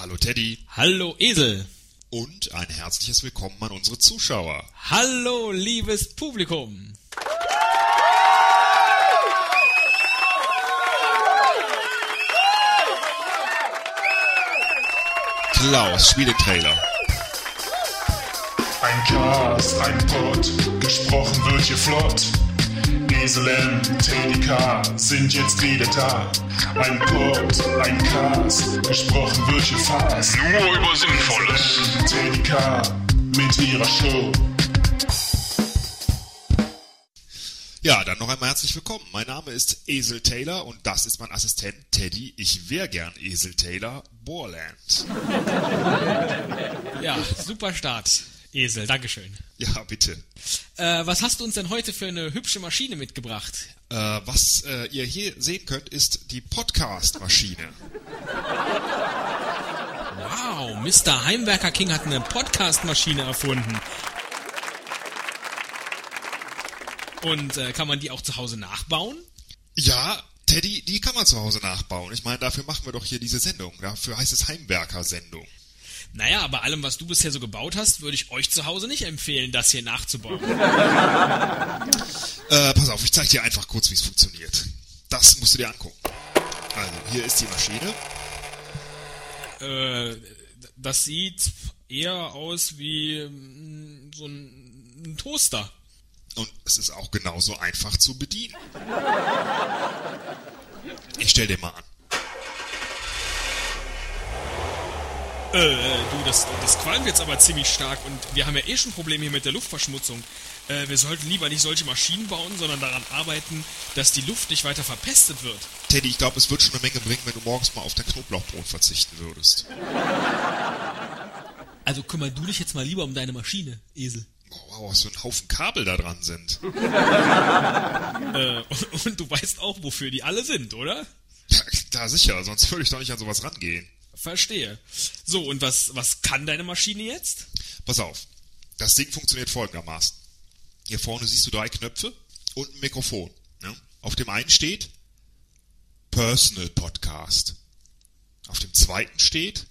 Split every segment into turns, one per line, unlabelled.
Hallo Teddy.
Hallo Esel.
Und ein herzliches Willkommen an unsere Zuschauer.
Hallo liebes Publikum.
Klaus, spiel den Trailer.
Ein Cast, ein Pod, gesprochen wird hier flott. Esel M, Teddy K sind jetzt wieder da. Ein Pod, ein Cast, gesprochen wird hier fast.
Nur über Sinnvolles.
Teddy K mit ihrer Show.
Ja, dann noch einmal herzlich willkommen. Mein Name ist Esel Taylor und das ist mein Assistent Teddy. Ich wäre gern Esel Taylor, Borland.
Ja, super Start. Esel, Dankeschön.
Ja, bitte.
Äh, was hast du uns denn heute für eine hübsche Maschine mitgebracht?
Äh, was äh, ihr hier sehen könnt, ist die Podcast-Maschine.
Wow, Mr. Heimwerker King hat eine Podcast-Maschine erfunden. Und äh, kann man die auch zu Hause nachbauen?
Ja, Teddy, die kann man zu Hause nachbauen. Ich meine, dafür machen wir doch hier diese Sendung. Dafür heißt es Heimwerker-Sendung.
Naja, bei allem, was du bisher so gebaut hast, würde ich euch zu Hause nicht empfehlen, das hier nachzubauen.
Äh, pass auf, ich zeig dir einfach kurz, wie es funktioniert. Das musst du dir angucken. Also, hier ist die Maschine.
äh, das sieht eher aus wie mm, so ein, ein Toaster.
Und es ist auch genauso einfach zu bedienen. Ich stell dir mal an.
Äh, du, das, das qualmt jetzt aber ziemlich stark und wir haben ja eh schon Probleme hier mit der Luftverschmutzung. Äh, wir sollten lieber nicht solche Maschinen bauen, sondern daran arbeiten, dass die Luft nicht weiter verpestet wird.
Teddy, ich glaube, es wird schon eine Menge bringen, wenn du morgens mal auf dein Knoblauchbrot verzichten würdest.
Also kümmer du dich jetzt mal lieber um deine Maschine, Esel.
Oh, wow, was für ein Haufen Kabel da dran sind.
Äh, und, und du weißt auch, wofür die alle sind, oder?
Ja, da sicher, sonst würde ich doch nicht an sowas rangehen.
Verstehe. So, und was, was kann deine Maschine jetzt?
Pass auf, das Ding funktioniert folgendermaßen. Hier vorne siehst du drei Knöpfe und ein Mikrofon. Ne? Auf dem einen steht Personal Podcast. Auf dem zweiten steht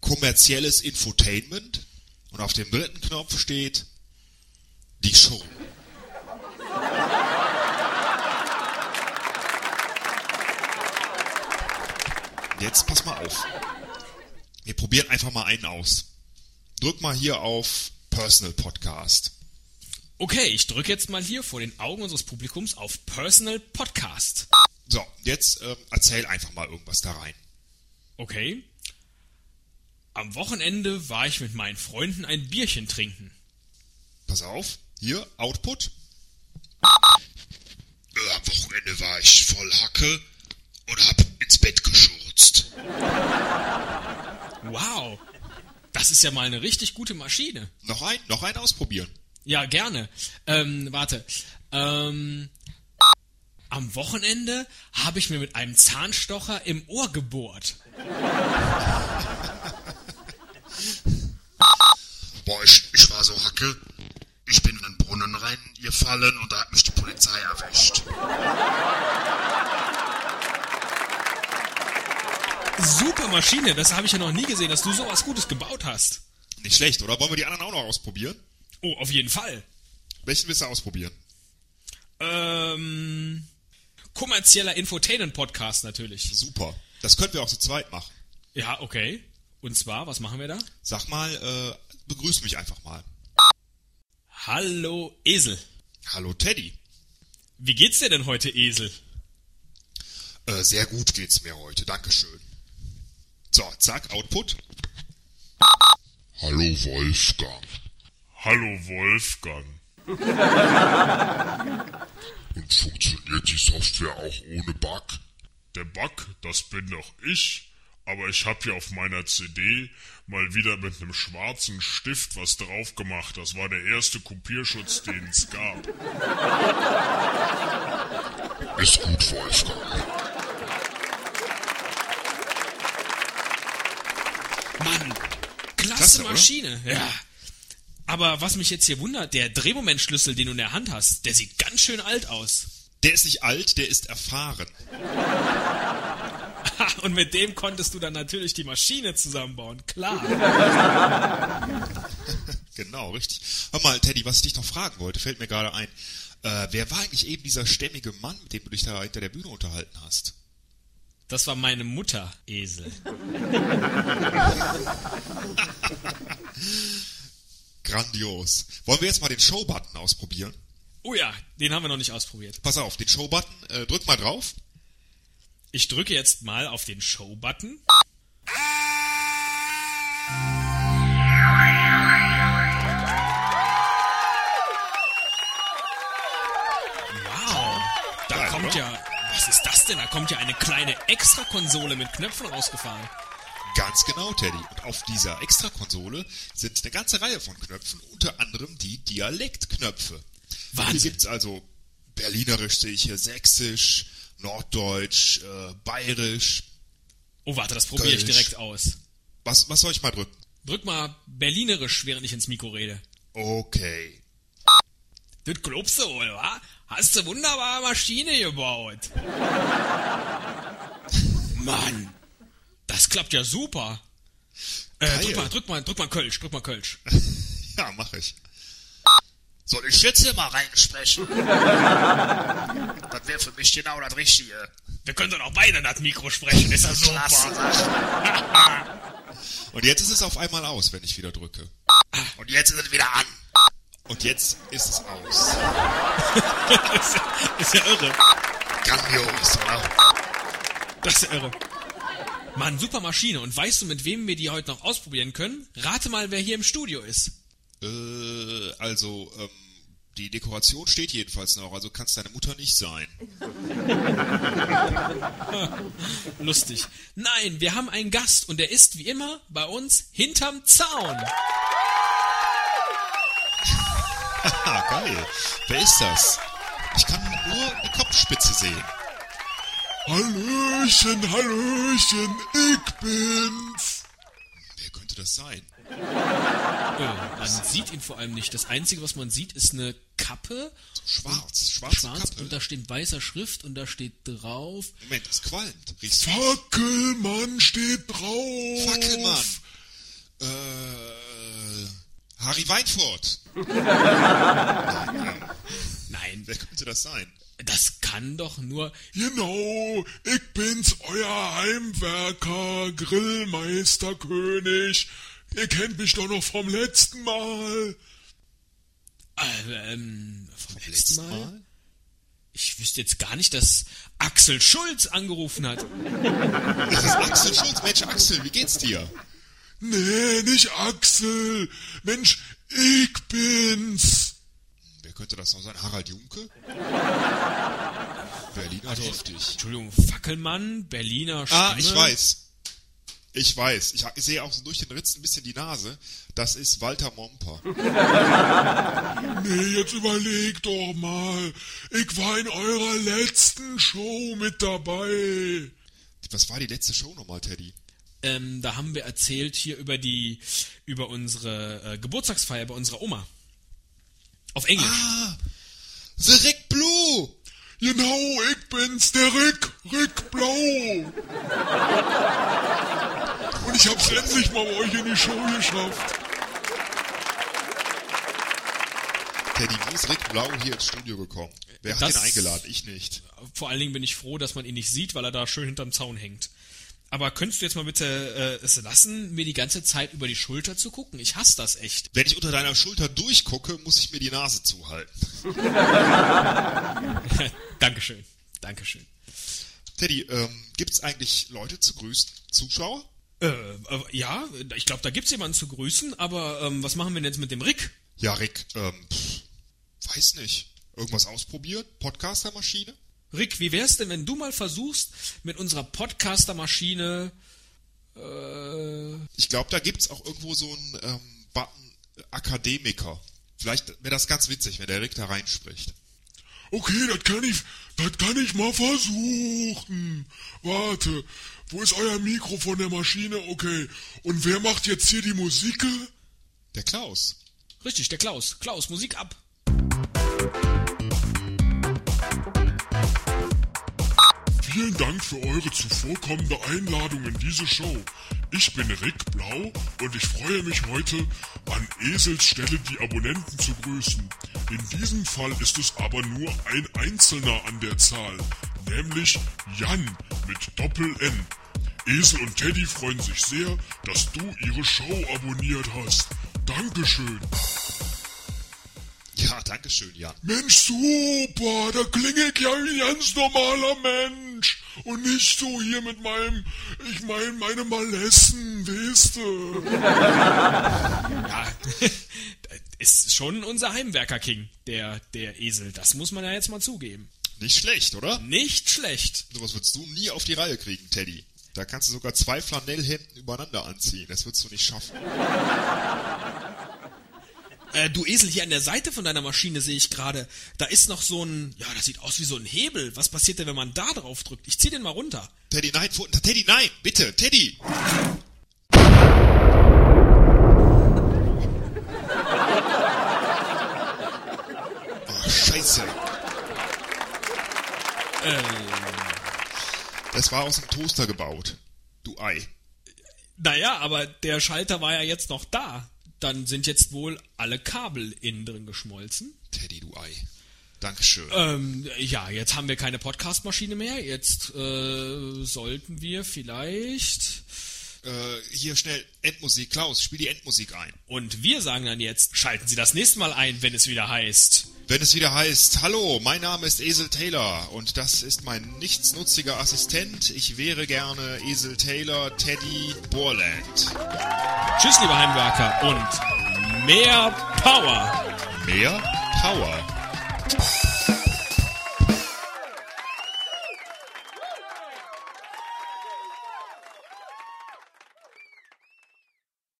kommerzielles Infotainment. Und auf dem dritten Knopf steht die Show. Jetzt pass mal auf. Wir probieren einfach mal einen aus. Drück mal hier auf Personal Podcast.
Okay, ich drücke jetzt mal hier vor den Augen unseres Publikums auf Personal Podcast.
So, jetzt ähm, erzähl einfach mal irgendwas da rein.
Okay. Am Wochenende war ich mit meinen Freunden ein Bierchen trinken.
Pass auf, hier Output. Äh, Am Wochenende war ich voll Hacke und hab ins Bett geschurzt.
Wow. Das ist ja mal eine richtig gute Maschine.
Noch ein, noch ein ausprobieren.
Ja, gerne. Ähm, warte. Ähm, am Wochenende habe ich mir mit einem Zahnstocher im Ohr gebohrt.
Boah, ich, ich war so hacke. Ich bin in den Brunnen reingefallen und da hat mich die Polizei erwischt.
Super Maschine, das habe ich ja noch nie gesehen, dass du sowas Gutes gebaut hast.
Nicht schlecht, oder? Wollen wir die anderen auch noch ausprobieren?
Oh, auf jeden Fall.
Welchen willst du ausprobieren?
Ähm, kommerzieller Infotainment-Podcast natürlich.
Super. Das könnten wir auch zu zweit machen.
Ja, okay. Und zwar, was machen wir da?
Sag mal, äh, begrüß mich einfach mal.
Hallo Esel.
Hallo Teddy.
Wie geht's dir denn heute, Esel?
Äh, sehr gut geht's mir heute, Dankeschön. So, zack, Output.
Hallo Wolfgang.
Hallo Wolfgang.
Und funktioniert die Software auch ohne Bug?
Der Bug, das bin doch ich. Aber ich hab hier auf meiner CD mal wieder mit einem schwarzen Stift was drauf gemacht. Das war der erste Kopierschutz, den es gab.
Ist gut, Wolfgang.
Mann, klasse,
Klasse, oder?
Maschine. Ja. Aber was mich jetzt hier wundert, der Drehmomentschlüssel, den du in der Hand hast, der sieht ganz schön alt aus.
Der ist nicht alt, der ist erfahren.
Und mit dem konntest du dann natürlich die Maschine zusammenbauen, klar.
Genau, richtig. Hör mal, Teddy, was ich dich noch fragen wollte, fällt mir gerade ein. Äh, wer war eigentlich eben dieser stämmige Mann, mit dem du dich da hinter der Bühne unterhalten hast?
Das war meine Mutter, Esel.
Grandios. Wollen wir jetzt mal den Show-Button ausprobieren?
Oh ja, den haben wir noch nicht ausprobiert.
Pass auf, den Show-Button, äh, drück mal drauf.
Ich drücke jetzt mal auf den Show-Button. Wow, da
Geil,
kommt
oder?
ja, was ist das denn? Da kommt ja eine kleine Extra-Konsole mit Knöpfen rausgefahren.
Ganz genau, Teddy. Und auf dieser Extra-Konsole sind eine ganze Reihe von Knöpfen, unter anderem die Dialektknöpfe.
Wahnsinn.
Hier gibt's also Berlinerisch sehe ich hier, Sächsisch, Norddeutsch, äh, Bayerisch.
Oh, warte, das probiere ich direkt aus.
Was, was soll ich mal drücken?
Drück mal Berlinerisch, während ich ins Mikro rede.
Okay.
Das glaubst du wohl, wa? Hast du wunderbare Maschine gebaut. Mann, das klappt ja super. Äh, drück mal, drück mal, drück mal Kölsch, drück mal Kölsch.
Ja, mach ich.
Soll ich jetzt hier mal reinsprechen? das wäre für mich genau das Richtige.
Wir können doch auch beide in das Mikro sprechen, ist ja
Klasse
super.
Und jetzt ist es auf einmal aus, wenn ich wieder drücke.
Und jetzt ist es wieder an.
Und jetzt ist es aus.
Ist ja irre.
Grandios, oder?
Das ist ja irre. Mann, super Maschine. Und weißt du, mit wem wir die heute noch ausprobieren können? Rate mal, wer hier im Studio ist.
Äh, also, ähm, die Dekoration steht jedenfalls noch, also kann es deine Mutter nicht sein.
Lustig. Nein, wir haben einen Gast und der ist wie immer bei uns hinterm Zaun.
Ah, geil. Wer ist das? Ich kann nur eine Kopfspitze sehen.
Hallöchen, Hallöchen, ich bin's.
Wer könnte das sein?
Äh, man sieht ihn vor allem nicht. Das Einzige, was man sieht, ist eine Kappe,
So schwarz, schwarze
schwarz,
Kappe.
und da steht weißer Schrift und da steht drauf.
Moment, das qualmt. Riechst du?
Fackelmann steht drauf.
Fackelmann. Äh, Harry Weinfurt.
Nein,
Wer könnte das sein?
das kann doch nur.
Genau, ich bin's, euer Heimwerker, Grillmeisterkönig. Ihr kennt mich doch noch vom letzten Mal.
Äh, ähm, vom letzten Mal? Ich wüsste jetzt gar nicht, dass Axel Schulz angerufen hat.
Das ist Axel Schulz. Mensch, Axel, wie geht's dir?
Nee, nicht Axel. Mensch, ich bin's.
Wer könnte das noch sein? Harald Junke? Berliner
Also,
heftig.
Entschuldigung, Fackelmann, Berliner Stimme.
Ah, ich weiß. Ich weiß. Ich, ich sehe auch so durch den Ritz ein bisschen die Nase. Das ist Walter Momper.
Nee, jetzt überleg doch mal. Ich war in eurer letzten Show mit dabei.
Was war die letzte Show nochmal, Teddy?
Ähm, da haben wir erzählt hier über die, über unsere äh, Geburtstagsfeier bei unserer Oma. Auf Englisch.
Ah, The Rick Blue!
Genau, ich bin's, der Rick, Rick Blau. Und ich hab's endlich mal bei euch in die Show geschafft.
Teddy, wie ist Rick Blau hier ins Studio gekommen? Wer hat
Das-
ihn eingeladen? Ich nicht.
Vor allen Dingen bin ich froh, dass man ihn nicht sieht, weil er da schön hinterm Zaun hängt. Aber könntest du jetzt mal bitte äh, es lassen, mir die ganze Zeit über die Schulter zu gucken? Ich hasse das echt.
Wenn ich unter deiner Schulter durchgucke, muss ich mir die Nase zuhalten.
Dankeschön. Dankeschön.
Teddy, ähm, gibt's eigentlich Leute zu grüßen? Zuschauer?
Äh, äh, ja, ich glaube, da gibt's jemanden zu grüßen, aber ähm, was machen wir denn jetzt mit dem Rick?
Ja, Rick, ähm, pff, weiß nicht. Irgendwas ausprobieren? Podcastermaschine?
Rick, wie wär's denn, wenn du mal versuchst, mit unserer Podcaster-Maschine äh,
Ich glaube, da gibt's auch irgendwo so einen ähm, Button Akademiker. Vielleicht wäre das ganz witzig, wenn der Rick da reinspricht.
Okay, das kann ich, das kann ich mal versuchen. Warte, wo ist euer Mikro von der Maschine? Okay. Und wer macht jetzt hier die Musik?
Der Klaus.
Richtig, der Klaus. Klaus, Musik ab.
Vielen Dank für eure zuvorkommende Einladung in diese Show. Ich bin Rick Blau und ich freue mich heute, an Esels Stelle die Abonnenten zu grüßen. In diesem Fall ist es aber nur ein Einzelner an der Zahl, nämlich Jan mit Doppel-N. Esel und Teddy freuen sich sehr, dass du ihre Show abonniert hast. Dankeschön.
Ja, danke schön, Jan.
Mensch, super, da klinge ich ja wie ein ganz normaler Mensch. Und nicht so hier mit meinem, ich meine, meine Malessen, weißt du.
Ja, ist schon unser Heimwerker-King, der, der Esel. Das muss man ja jetzt mal zugeben.
Nicht schlecht, oder?
Nicht schlecht.
Sowas würdest du nie auf die Reihe kriegen, Teddy. Da kannst du sogar zwei Flanellhemden übereinander anziehen. Das würdest du nicht schaffen.
Äh, du Esel, hier an der Seite von deiner Maschine sehe ich gerade, da ist noch so ein, ja, das sieht aus wie so ein Hebel. Was passiert denn, wenn man da drauf drückt? Ich zieh den mal runter.
Teddy, nein, Teddy, nein, bitte, Teddy. Oh, scheiße. Das war aus dem Toaster gebaut. Du Ei.
Naja, aber der Schalter war ja jetzt noch da. Dann sind jetzt wohl alle Kabel innen drin geschmolzen.
Teddy, du Ei. Dankeschön.
Ähm, ja, jetzt haben wir keine Podcast-Maschine mehr. Jetzt äh, sollten wir vielleicht.
Äh, hier schnell Endmusik. Klaus, spiel die Endmusik ein.
Und wir sagen dann jetzt, schalten Sie das nächste Mal ein, wenn es wieder heißt.
Wenn es wieder heißt, hallo, mein Name ist Esel Taylor und das ist mein nichtsnutziger Assistent. Ich wäre gerne Esel Taylor Teddy Borland.
Tschüss, liebe Heimwerker und mehr Power!
Mehr Power.